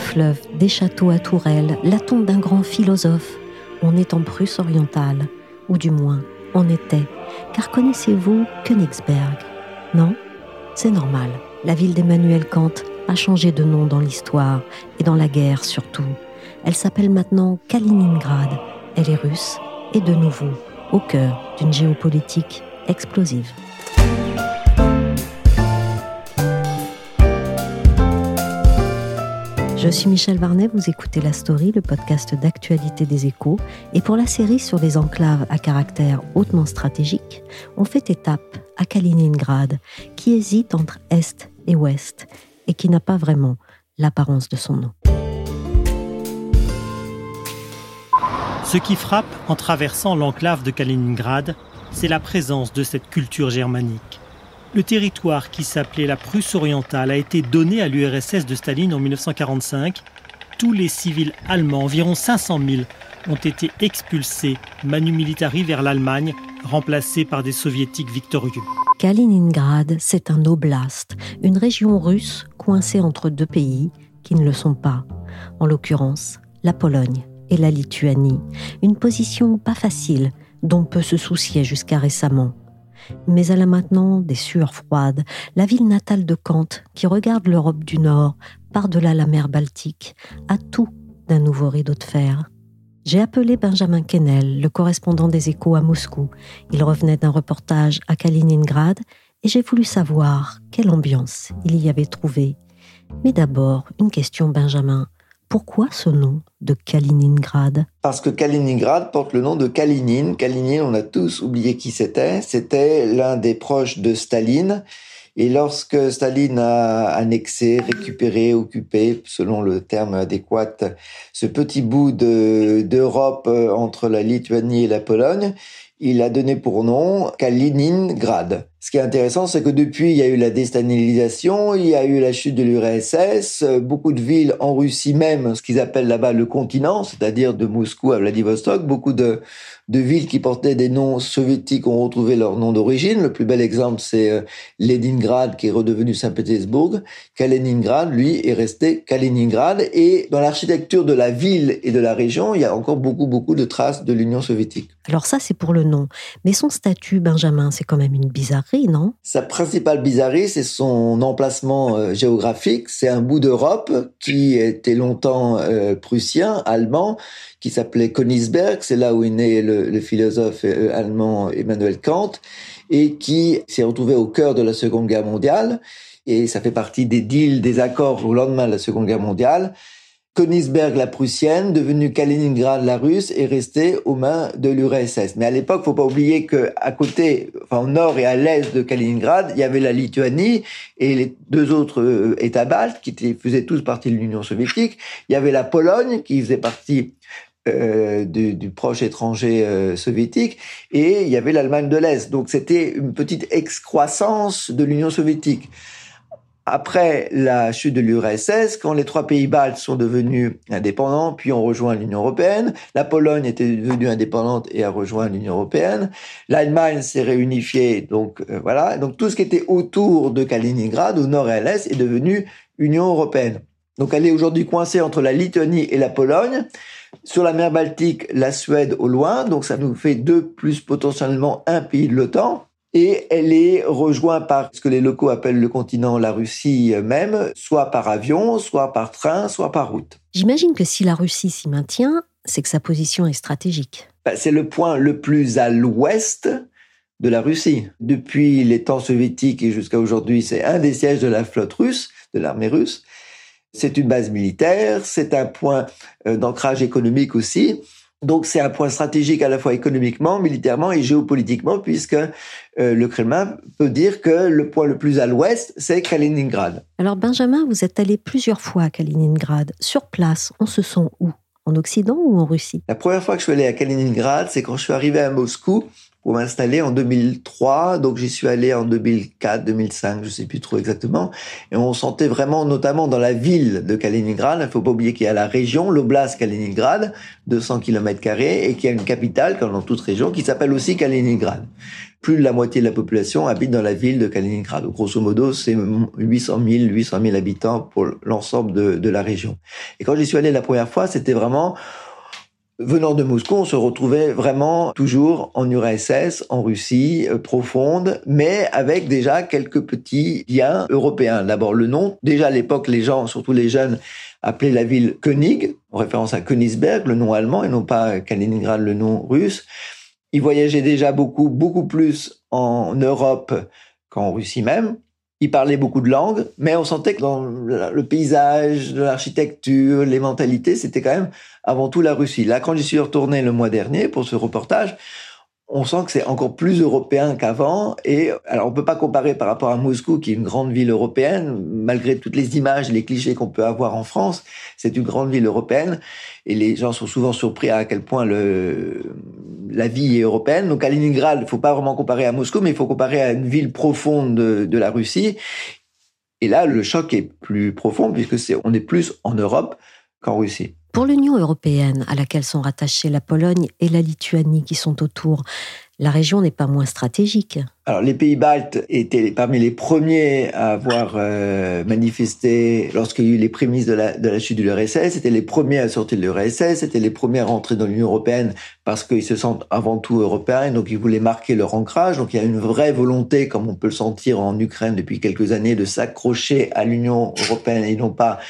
Fleuve, des châteaux à tourelles, la tombe d'un grand philosophe. On est en Prusse orientale, ou du moins, on était. Car connaissez-vous Königsberg? Non? C'est normal. La ville d'Emmanuel Kant a changé de nom dans l'histoire et dans la guerre surtout. Elle s'appelle maintenant Kaliningrad. Elle est russe et de nouveau au cœur d'une géopolitique explosive. Je suis Michel Varnet, vous écoutez La Story, le podcast d'actualité des échos. Et pour la série sur les enclaves à caractère hautement stratégique, on fait étape à Kaliningrad, qui hésite entre Est et Ouest, et qui n'a pas vraiment l'apparence de son nom. Ce qui frappe en traversant l'enclave de Kaliningrad, c'est la présence de cette culture germanique. Le territoire qui s'appelait la Prusse orientale a été donné à l'URSS de Staline en 1945. Tous les civils allemands, environ 500 000, ont été expulsés manu militari vers l'Allemagne, remplacés par des soviétiques victorieux. Kaliningrad, c'est un oblast, une région russe coincée entre deux pays qui ne le sont pas, en l'occurrence la Pologne et la Lituanie. Une position pas facile dont peut se soucier jusqu'à récemment. Mais elle a maintenant des sueurs froides, la ville natale de Kant, qui regarde l'Europe du Nord, par-delà la mer Baltique, a tout d'un nouveau rideau de fer. J'ai appelé Benjamin Kennel, le correspondant des échos à Moscou. Il revenait d'un reportage à Kaliningrad et j'ai voulu savoir quelle ambiance il y avait trouvé. Mais d'abord, une question, Benjamin. Pourquoi ce nom de Kaliningrad? Parce que Kaliningrad porte le nom de Kalinin. Kalinin, on a tous oublié qui c'était. C'était l'un des proches de Staline. Et lorsque Staline a annexé, récupéré, occupé, selon le terme adéquat, ce petit bout d'Europe entre la Lituanie et la Pologne, il a donné pour nom Kaliningrad. Ce qui est intéressant, c'est que depuis, il y a eu la déstalinisation, il y a eu la chute de l'URSS, beaucoup de villes en Russie même, ce qu'ils appellent là-bas le continent, c'est-à-dire de Moscou à Vladivostok, beaucoup de, de villes qui portaient des noms soviétiques ont retrouvé leur nom d'origine. Le plus bel exemple, c'est euh, Leningrad, qui est redevenu Saint-Pétersbourg. Kaliningrad, lui, est resté Kaliningrad. Et dans l'architecture de la ville et de la région, il y a encore beaucoup, beaucoup de traces de l'Union soviétique. Alors ça, c'est pour le nom. Mais son statut, Benjamin, c'est quand même une bizarrerie non? Sa principale bizarrerie, c'est son emplacement euh, géographique. C'est un bout d'Europe qui était longtemps euh, prussien, allemand, qui s'appelait Königsberg. C'est là où est né le, philosophe euh, allemand Emmanuel Kant et qui s'est retrouvé au cœur de la Seconde Guerre mondiale. Et ça fait partie des deals, des accords au lendemain de la Seconde Guerre mondiale. Königsberg, la prussienne, devenue Kaliningrad, la russe, est restée aux mains de l'URSS. Mais à l'époque, faut pas oublier que à côté, enfin au nord et à l'est de Kaliningrad, il y avait la Lituanie et les deux autres euh, États baltes qui faisaient tous partie de l'Union soviétique. Il y avait la Pologne qui faisait partie euh, du, du, proche étranger euh, soviétique, et il y avait l'Allemagne de l'Est. Donc c'était une petite excroissance de l'Union soviétique après la chute de l'URSS, quand les trois pays baltes sont devenus indépendants, puis ont rejoint l'Union européenne, la Pologne était devenue indépendante et a rejoint l'Union européenne, l'Allemagne s'est réunifiée, donc euh, voilà, donc tout ce qui était autour de Kaliningrad, au nord et à l'est, est devenu Union européenne. Donc elle est aujourd'hui coincée entre la Lituanie et la Pologne. Sur la mer Baltique, la Suède au loin, donc ça nous fait deux plus potentiellement un pays de l'OTAN et elle est rejointe par ce que les locaux appellent le continent, la Russie même, soit par avion, soit par train, soit par route. J'imagine que si la Russie s'y maintient, c'est que sa position est stratégique. Ben, c'est le point le plus à l'ouest de la Russie. Depuis les temps soviétiques et jusqu'à aujourd'hui, c'est un des sièges de la flotte russe, de l'armée russe. C'est une base militaire, c'est un point euh, d'ancrage économique aussi. Donc c'est un point stratégique à la fois économiquement, militairement et géopolitiquement, puisque euh, le Kremlin peut dire que le point le plus à l'ouest, c'est Kaliningrad. Alors Benjamin, vous êtes allé plusieurs fois à Kaliningrad. Sur place, on se sent où? En Occident ou en Russie? La première fois que je suis allé à Kaliningrad, c'est quand je suis arrivé à Moscou pour m'installer en 2003. Donc j'y suis allé en 2004, 2005, je sais plus trop exactement. Et on sentait vraiment, notamment dans la ville de Kaliningrad, il faut pas oublier qu'il y a la région, l'oblast Kaliningrad, 200 km carrés, et qu'il y a une capitale, comme dans toute région, qui s'appelle aussi Kaliningrad. Plus de la moitié de la population habite dans la ville de Kaliningrad. grosso modo, c'est 800 000, 800 000 habitants pour l'ensemble de la région. Et quand j'y suis allé la première fois, c'était vraiment Venant de Moscou, on se retrouvait vraiment toujours en URSS, en Russie euh, profonde, mais avec déjà quelques petits liens européens. D'abord le nom. Déjà à l'époque, les gens, surtout les jeunes, appelaient la ville König, en référence à Königsberg, le nom allemand, et non pas Kaliningrad, le nom russe. Ils voyageaient déjà beaucoup, beaucoup plus en Europe qu'en Russie même. Ils parlaient beaucoup de langues, mais on sentait que dans le paysage, l'architecture, les mentalités, c'était quand même avant tout la Russie. Là, quand j'y suis retourné le mois dernier pour ce reportage, on sent que c'est encore plus européen qu'avant. Et alors, on peut pas comparer par rapport à Moscou, qui est une grande ville européenne, malgré toutes les images, les clichés qu'on peut avoir en France. C'est une grande ville européenne, et les gens sont souvent surpris à quel point le la vie est européenne. Donc, à Leningrad, faut pas vraiment comparer à Moscou, mais il faut comparer à une ville profonde de, de la Russie. Et là, le choc est plus profond puisque c'est on est plus en Europe qu'en Russie. Pour l'Union européenne, à laquelle sont rattachées la Pologne et la Lituanie qui sont autour, la région n'est pas moins stratégique. Alors, les pays baltes étaient parmi les premiers à avoir euh, manifesté lorsqu'il y a eu les prémices de la, chute de l'URSS. C'était les premiers à sortir de l'URSS. C'était les premiers à rentrer dans l'Union européenne parce qu'ils se sentent avant tout européens. Donc, ils voulaient marquer leur ancrage. Donc, il y a une vraie volonté, comme on peut le sentir en Ukraine depuis quelques années, de s'accrocher à l'Union européenne et non pas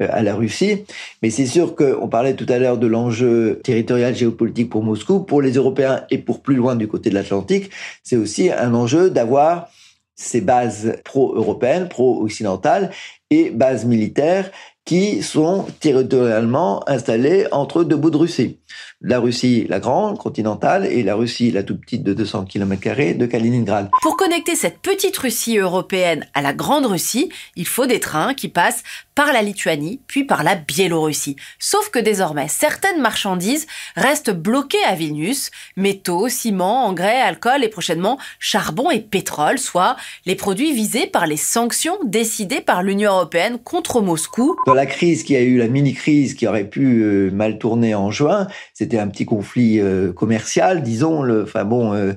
à la Russie. Mais c'est sûr qu'on parlait tout à l'heure de l'enjeu territorial géopolitique pour Moscou. Pour les Européens et pour plus loin du côté de l'Atlantique, c'est aussi un enjeu d'avoir ces bases pro-européennes, pro-occidentales et bases militaires qui sont territorialement installés entre deux bouts de Russie. La Russie, la grande, continentale, et la Russie, la toute petite de 200 km de Kaliningrad. Pour connecter cette petite Russie européenne à la grande Russie, il faut des trains qui passent par la Lituanie, puis par la Biélorussie. Sauf que désormais, certaines marchandises restent bloquées à Vilnius. Métaux, ciment, engrais, alcool et prochainement charbon et pétrole, soit les produits visés par les sanctions décidées par l'Union européenne contre Moscou la crise qui a eu, la mini-crise qui aurait pu euh, mal tourner en juin, c'était un petit conflit euh, commercial, disons, le, enfin bon, euh,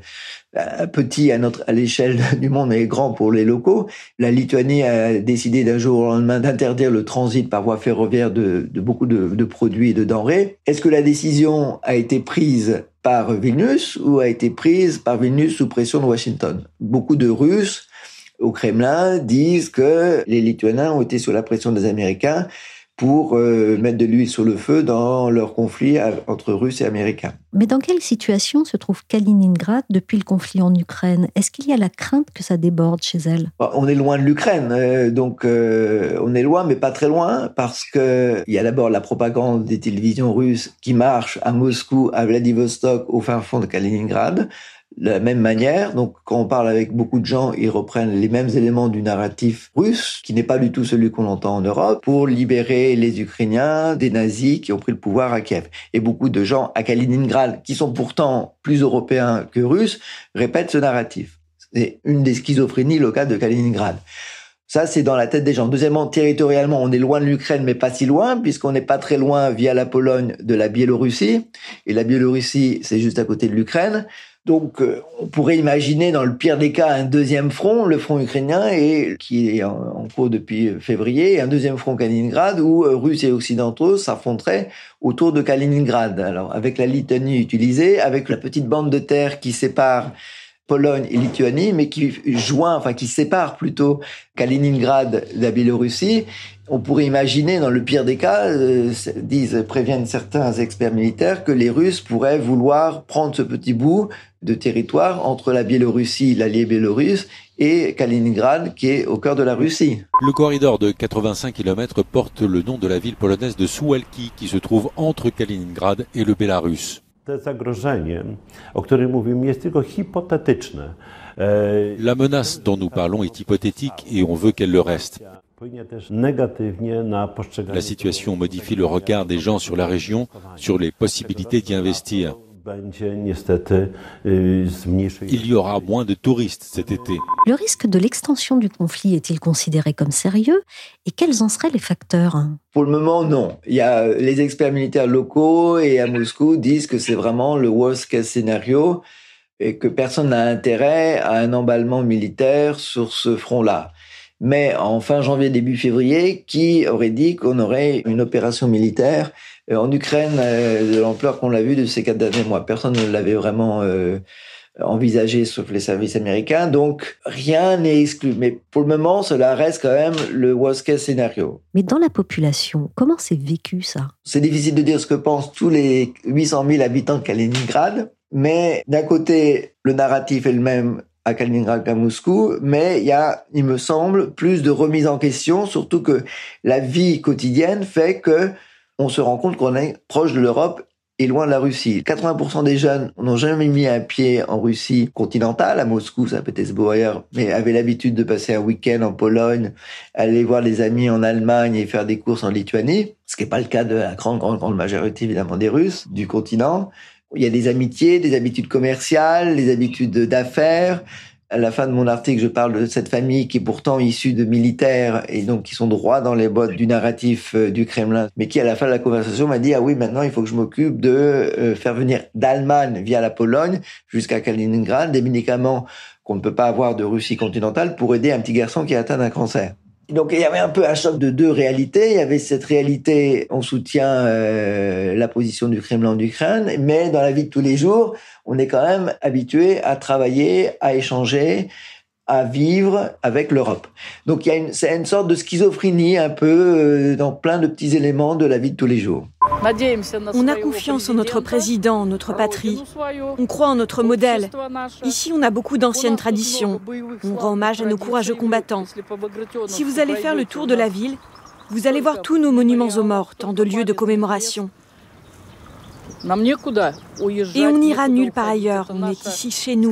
petit à notre à l'échelle du monde, mais grand pour les locaux. La Lituanie a décidé d'un jour au lendemain d'interdire le transit par voie ferroviaire de, de beaucoup de, de produits et de denrées. Est-ce que la décision a été prise par Vilnius ou a été prise par Vilnius sous pression de Washington? Beaucoup de Russes au Kremlin disent que les Lituaniens ont été sous la pression des Américains pour euh, mettre de l'huile sur le feu dans leur conflit entre Russes et Américains. Mais dans quelle situation se trouve Kaliningrad depuis le conflit en Ukraine? Est-ce qu'il y a la crainte que ça déborde chez elle? On est loin de l'Ukraine, euh, donc euh, on est loin, mais pas très loin, parce que il y a d'abord la propagande des télévisions russes qui marche à Moscou, à Vladivostok, au fin fond de Kaliningrad la même manière. Donc, quand on parle avec beaucoup de gens, ils reprennent les mêmes éléments du narratif russe, qui n'est pas du tout celui qu'on entend en Europe, pour libérer les Ukrainiens des nazis qui ont pris le pouvoir à Kiev. Et beaucoup de gens à Kaliningrad, qui sont pourtant plus européens que russes, répètent ce narratif. C'est une des schizophrénies locales de Kaliningrad. Ça, c'est dans la tête des gens. Deuxièmement, territorialement, on est loin de l'Ukraine, mais pas si loin, puisqu'on n'est pas très loin via la Pologne de la Biélorussie. Et la Biélorussie, c'est juste à côté de l'Ukraine. Donc, euh, on pourrait imaginer, dans le pire des cas, un deuxième front, le front ukrainien, et qui est en, cours depuis février, et un deuxième front Kaliningrad, où euh, Russes et Occidentaux s'affronteraient autour de Kaliningrad. Alors, avec la Lituanie utilisée, avec la petite bande de terre qui sépare Pologne et Lituanie, mais qui joint, enfin qui sépare plutôt Kaliningrad de la Biélorussie. On pourrait imaginer, dans le pire des cas, euh, disent, préviennent certains experts militaires, que les Russes pourraient vouloir prendre ce petit bout de territoire entre la Biélorussie, l'allié biélorusse, et Kaliningrad, qui est au cœur de la Russie. Le corridor de 85 km porte le nom de la ville polonaise de Suwalki, qui se trouve entre Kaliningrad et le Bélarus. La menace dont nous parlons est hypothétique et on veut qu'elle le reste. La situation modifie le regard des gens sur la région, sur les possibilités d'y investir. Il y aura moins de touristes cet été. Le risque de l'extension du conflit est-il considéré comme sérieux? Et quels en seraient les facteurs? Pour le moment, non. Il y a les experts militaires locaux et à Moscou disent que c'est vraiment le worst case scénario et que personne n'a intérêt à un emballement militaire sur ce front-là. Mais en fin janvier, début février, qui aurait dit qu'on aurait une opération militaire en Ukraine euh, de l'ampleur qu'on l'a vu de ces quatre derniers mois Personne ne l'avait vraiment euh, envisagé sauf les services américains. Donc rien n'est exclu. Mais pour le moment, cela reste quand même le worst case scénario. Mais dans la population, comment c'est vécu ça? C'est difficile de dire ce que pensent tous les 800 000 habitants de Kaliningrad. Mais d'un côté, le narratif est le même à Kaliningrad qu'à Moscou, mais il y a, il me semble, plus de remise en question, surtout que la vie quotidienne fait que on se rend compte qu'on est proche de l'Europe et loin de la Russie. 80% des jeunes n'ont jamais mis un pied en Russie continentale, à Moscou, beau ailleurs, mais avaient l'habitude de passer un week-end en Pologne, aller voir les amis en Allemagne et faire des courses en Lituanie, ce qui n'est pas le cas de la grande, grande majorité évidemment des Russes du continent. Il y a des amitiés, des habitudes commerciales, des habitudes d'affaires. À la fin de mon article, je parle de cette famille qui est pourtant issue de militaires et donc qui sont droits dans les bottes du narratif euh, du Kremlin, mais qui à la fin de la conversation m'a dit ah oui maintenant il faut que je m'occupe de euh, faire venir d'Allemagne via la Pologne jusqu'à Kaliningrad des médicaments qu'on ne peut pas avoir de Russie continentale pour aider un petit garçon qui est atteint d'un cancer. Donc il y avait un peu un choc de deux réalités. Il y avait cette réalité, on soutient euh, la position du Kremlin en Ukraine, mais dans la vie de tous les jours, on est quand même habitué à travailler, à échanger, à vivre avec l'Europe. Donc il y a une, c'est une sorte de schizophrénie un peu euh, dans plein de petits éléments de la vie de tous les jours. On a confiance en notre président, notre patrie. On croit en notre modèle. Ici, on a beaucoup d'anciennes traditions. On rend hommage à nos courageux combattants. Si vous allez faire le tour de la ville, vous allez voir tous nos monuments aux morts, tant de lieux de commémoration. Et on n'ira nulle part ailleurs, on est ici chez nous.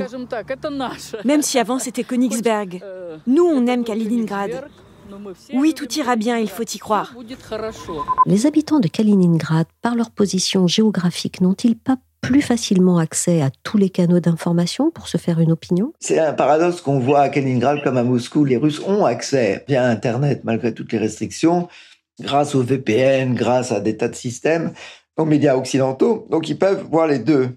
Même si avant c'était Königsberg. Nous, on aime Kaliningrad. Oui, tout ira bien, il faut y croire. Les habitants de Kaliningrad, par leur position géographique, n'ont-ils pas plus facilement accès à tous les canaux d'information pour se faire une opinion? C'est un paradoxe qu'on voit à Kaliningrad comme à Moscou. Les Russes ont accès via Internet, malgré toutes les restrictions, grâce au VPN, grâce à des tas de systèmes, aux médias occidentaux. Donc ils peuvent voir les deux.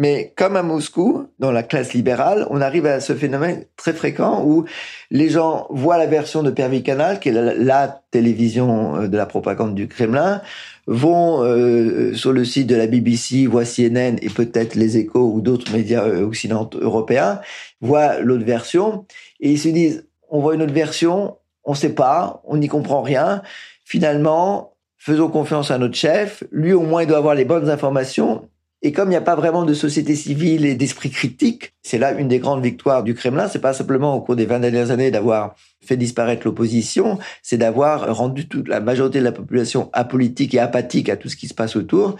Mais comme à Moscou, dans la classe libérale, on arrive à ce phénomène très fréquent où les gens voient la version de Pervy Canal, qui est la, télévision euh, de la propagande du Kremlin, vont euh, sur le site de la BBC, voient CNN et peut-être les Échos ou d'autres médias euh, occidentaux européens, voient l'autre version et ils se disent on voit une autre version, on sait pas, on n'y comprend rien. Finalement, faisons confiance à notre chef. Lui au moins il doit avoir les bonnes informations et comme il n'y a pas vraiment de société civile et d'esprit critique, c'est là une des grandes victoires du Kremlin. C'est pas simplement au cours des 20 dernières années d'avoir fait disparaître l'opposition, c'est d'avoir rendu toute la majorité de la population apolitique et apathique à tout ce qui se passe autour.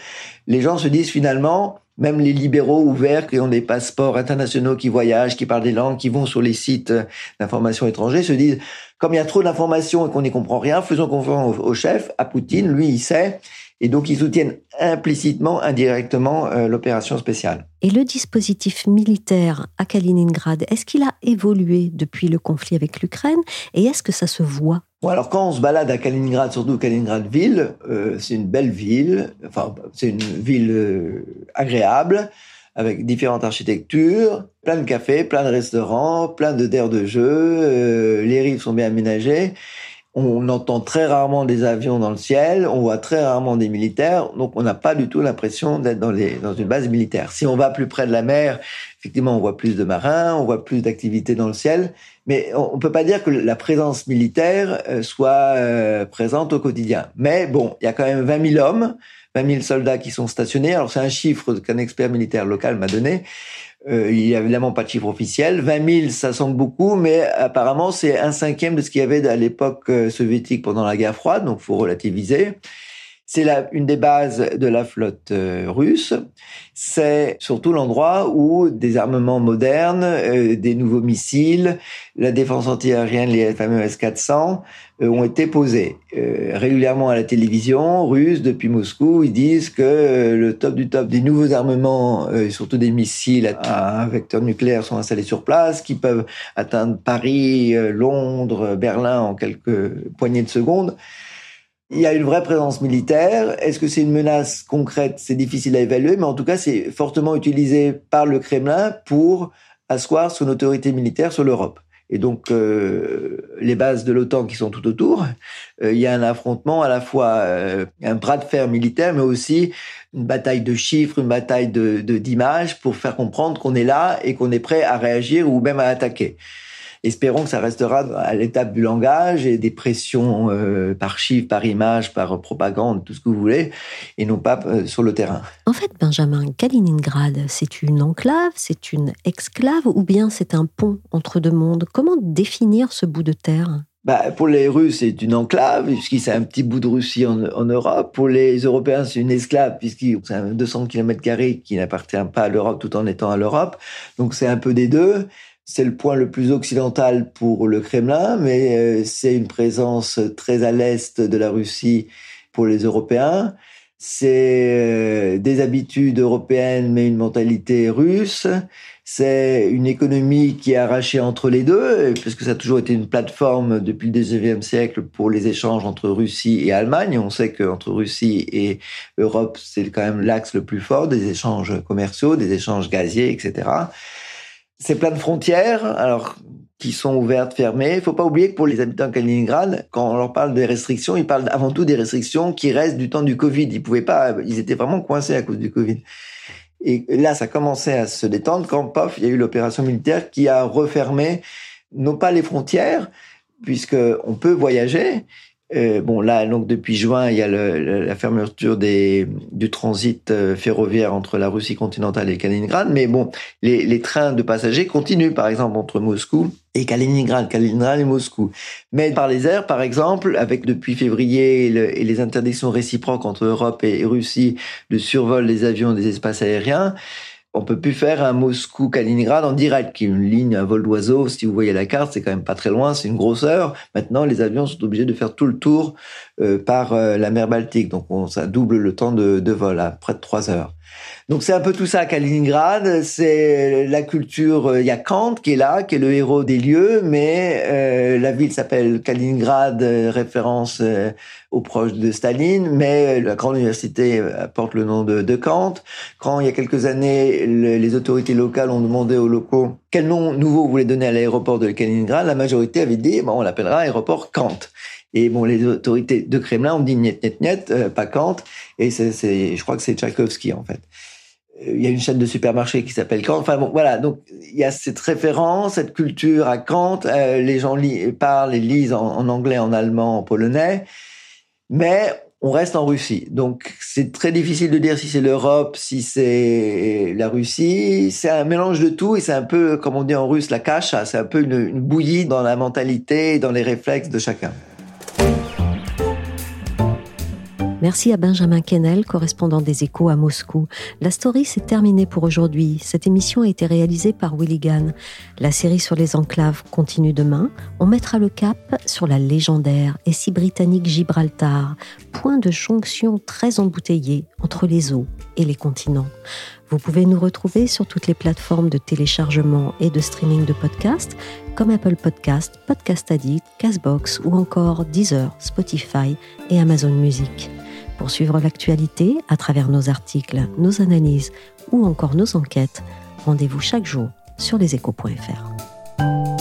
Les gens se disent finalement, même les libéraux ouverts qui ont des passeports internationaux, qui voyagent, qui parlent des langues, qui vont sur les sites d'information étrangers, se disent, comme il y a trop d'informations et qu'on n'y comprend rien, faisons confiance au chef, à Poutine, lui il sait, et donc, ils soutiennent implicitement, indirectement euh, l'opération spéciale. Et le dispositif militaire à Kaliningrad, est-ce qu'il a évolué depuis le conflit avec l'Ukraine Et est-ce que ça se voit? Bon, Alors, quand on se balade à Kaliningrad, surtout Kaliningrad-Ville, euh, c'est une belle ville, enfin, c'est une ville euh, agréable, avec différentes architectures, plein de cafés, plein de restaurants, plein de d'aires de jeu, les rives sont bien aménagées. On entend très rarement des avions dans le ciel, on voit très rarement des militaires, donc on n'a pas du tout l'impression d'être dans, dans une base militaire. Si on va plus près de la mer, effectivement, on voit plus de marins, on voit plus d'activités dans le ciel, mais on ne peut pas dire que la présence militaire euh, soit euh, présente au quotidien. Mais bon, il y a quand même 20 000 hommes, 20 000 soldats qui sont stationnés. Alors c'est un chiffre qu'un expert militaire local m'a donné. Euh, il n'y a évidemment pas de chiffre officiel. 20 000, ça semble beaucoup, mais apparemment c'est un cinquième de ce qu'il y avait à l'époque soviétique pendant la guerre froide, donc faut relativiser. C'est une des bases de la flotte euh, russe. C'est surtout l'endroit où des armements modernes, euh, des nouveaux missiles, la défense antiaérienne, les fameux S-400, euh, ont été posés. régulièrement à la télévision russe, depuis Moscou, ils disent que le top du top des nouveaux armements, surtout des missiles à vecteur nucléaire, sont installés sur place, qui peuvent atteindre Paris, Londres, Berlin en quelques poignées de secondes. Il y a une vraie présence militaire. Est-ce que c'est une menace concrète? C'est difficile à évaluer, mais en tout cas, c'est fortement utilisé par le Kremlin pour asseoir son autorité militaire sur l'Europe. Et donc, euh, les bases de l'OTAN qui sont tout autour, euh, il y a un affrontement à la fois euh, un bras de fer militaire, mais aussi une bataille de chiffres, une bataille de d'images pour faire comprendre qu'on est là et qu'on est prêt à réagir ou même à attaquer. Espérons que ça restera à l'étape du langage et des pressions euh, par chiffres, par images, par propagande, tout ce que vous voulez, et non pas euh, sur le terrain. En fait, Benjamin, Kaliningrad, c'est une enclave, c'est une exclave, ou bien c'est un pont entre deux mondes? Comment définir ce bout de terre? Bah, pour les Russes, c'est une enclave, puisqu'il c'est un petit bout de Russie en, en, Europe. Pour les Européens, c'est une esclave, puisqu'il c'est un 200 km qui n'appartient pas à l'Europe tout en étant à l'Europe. Donc c'est un peu des deux. C'est le point le plus occidental pour le Kremlin, mais euh, c'est une présence très à l'est de la Russie pour les Européens. C'est euh, des habitudes européennes, mais une mentalité russe. C'est une économie qui est arrachée entre les deux, parce que ça a toujours été une plateforme depuis le 19e siècle pour les échanges entre Russie et Allemagne. On sait qu'entre Russie et Europe, c'est quand même l'axe le plus fort des échanges commerciaux, des échanges gaziers, etc. C'est plein de frontières, alors qui sont ouvertes, fermées. Il faut pas oublier que pour les habitants de Kaliningrad, quand on leur parle des restrictions, ils parlent avant tout des restrictions qui restent du temps du Covid. Ils pouvaient pas, ils étaient vraiment coincés à cause du Covid. Et là, ça commençait à se détendre quand, pof, il y a eu l'opération militaire qui a refermé, non pas les frontières, puisque on peut voyager, euh, bon, là, donc depuis juin, il y a le, la fermeture des, du transit euh, ferroviaire entre la Russie continentale et Kaliningrad, mais bon, les, les trains de passagers continuent, par exemple, entre Moscou et Kaliningrad, Kaliningrad et Moscou. Mais par les airs, par exemple, avec depuis février et, les interdictions réciproques entre Europe et, et Russie de survol des avions des espaces aériens, on peut plus faire un Moscou-Kaliningrad en direct, qui est une ligne à vol d'oiseau. Si vous voyez la carte, c'est quand même pas très loin, c'est une grosse heure. Maintenant, les avions sont obligés de faire tout le tour euh, par euh, la mer Baltique. Donc, on, ça double le temps de, de vol à près de trois heures. Donc c'est un peu tout ça à Kaliningrad. C'est la culture. Euh, il y a Kant qui est là, qui est le héros des lieux, mais euh, la ville s'appelle Kaliningrad, euh, référence aux proches de Staline. Mais la grande université porte le nom de, de Kant. Quand il y a quelques années, les autorités locales ont demandé aux locaux quel nom nouveau vous voulez donner à l'aéroport de Kaliningrad, la majorité avait dit bon, on l'appellera aéroport Kant. Et bon, les autorités de Kremlin ont dit niet, niet, niet, pas Kant. Et c'est, je crois que c'est Tchaïkovski en fait il y a une chaîne de supermarchés qui s'appelle Kant. Enfin bon, voilà. Donc il y a cette référence, cette culture à Kant. Euh, les gens parlent et lisent en, anglais, en allemand, en polonais, mais on reste en Russie. Donc c'est très difficile de dire si c'est l'Europe, si c'est la Russie. C'est un mélange de tout et c'est un peu, comme on dit en russe, la cache. C'est un peu une, une bouillie dans la mentalité dans les réflexes de chacun. Merci à Benjamin Kennel, correspondant des Échos à Moscou. La story s'est terminée pour aujourd'hui. Cette émission a été réalisée par Willy Gann. La série sur les enclaves continue demain. On mettra le cap sur la légendaire et si britannique Gibraltar, point de jonction très embouteillé entre les eaux et les continents. Vous pouvez nous retrouver sur toutes les plateformes de téléchargement et de streaming de podcasts comme Apple Podcast, Podcast Addict, Castbox ou encore Deezer, Spotify et Amazon Music. Pour suivre l'actualité à travers nos articles, nos analyses ou encore nos enquêtes, rendez-vous chaque jour sur leséchos.fr.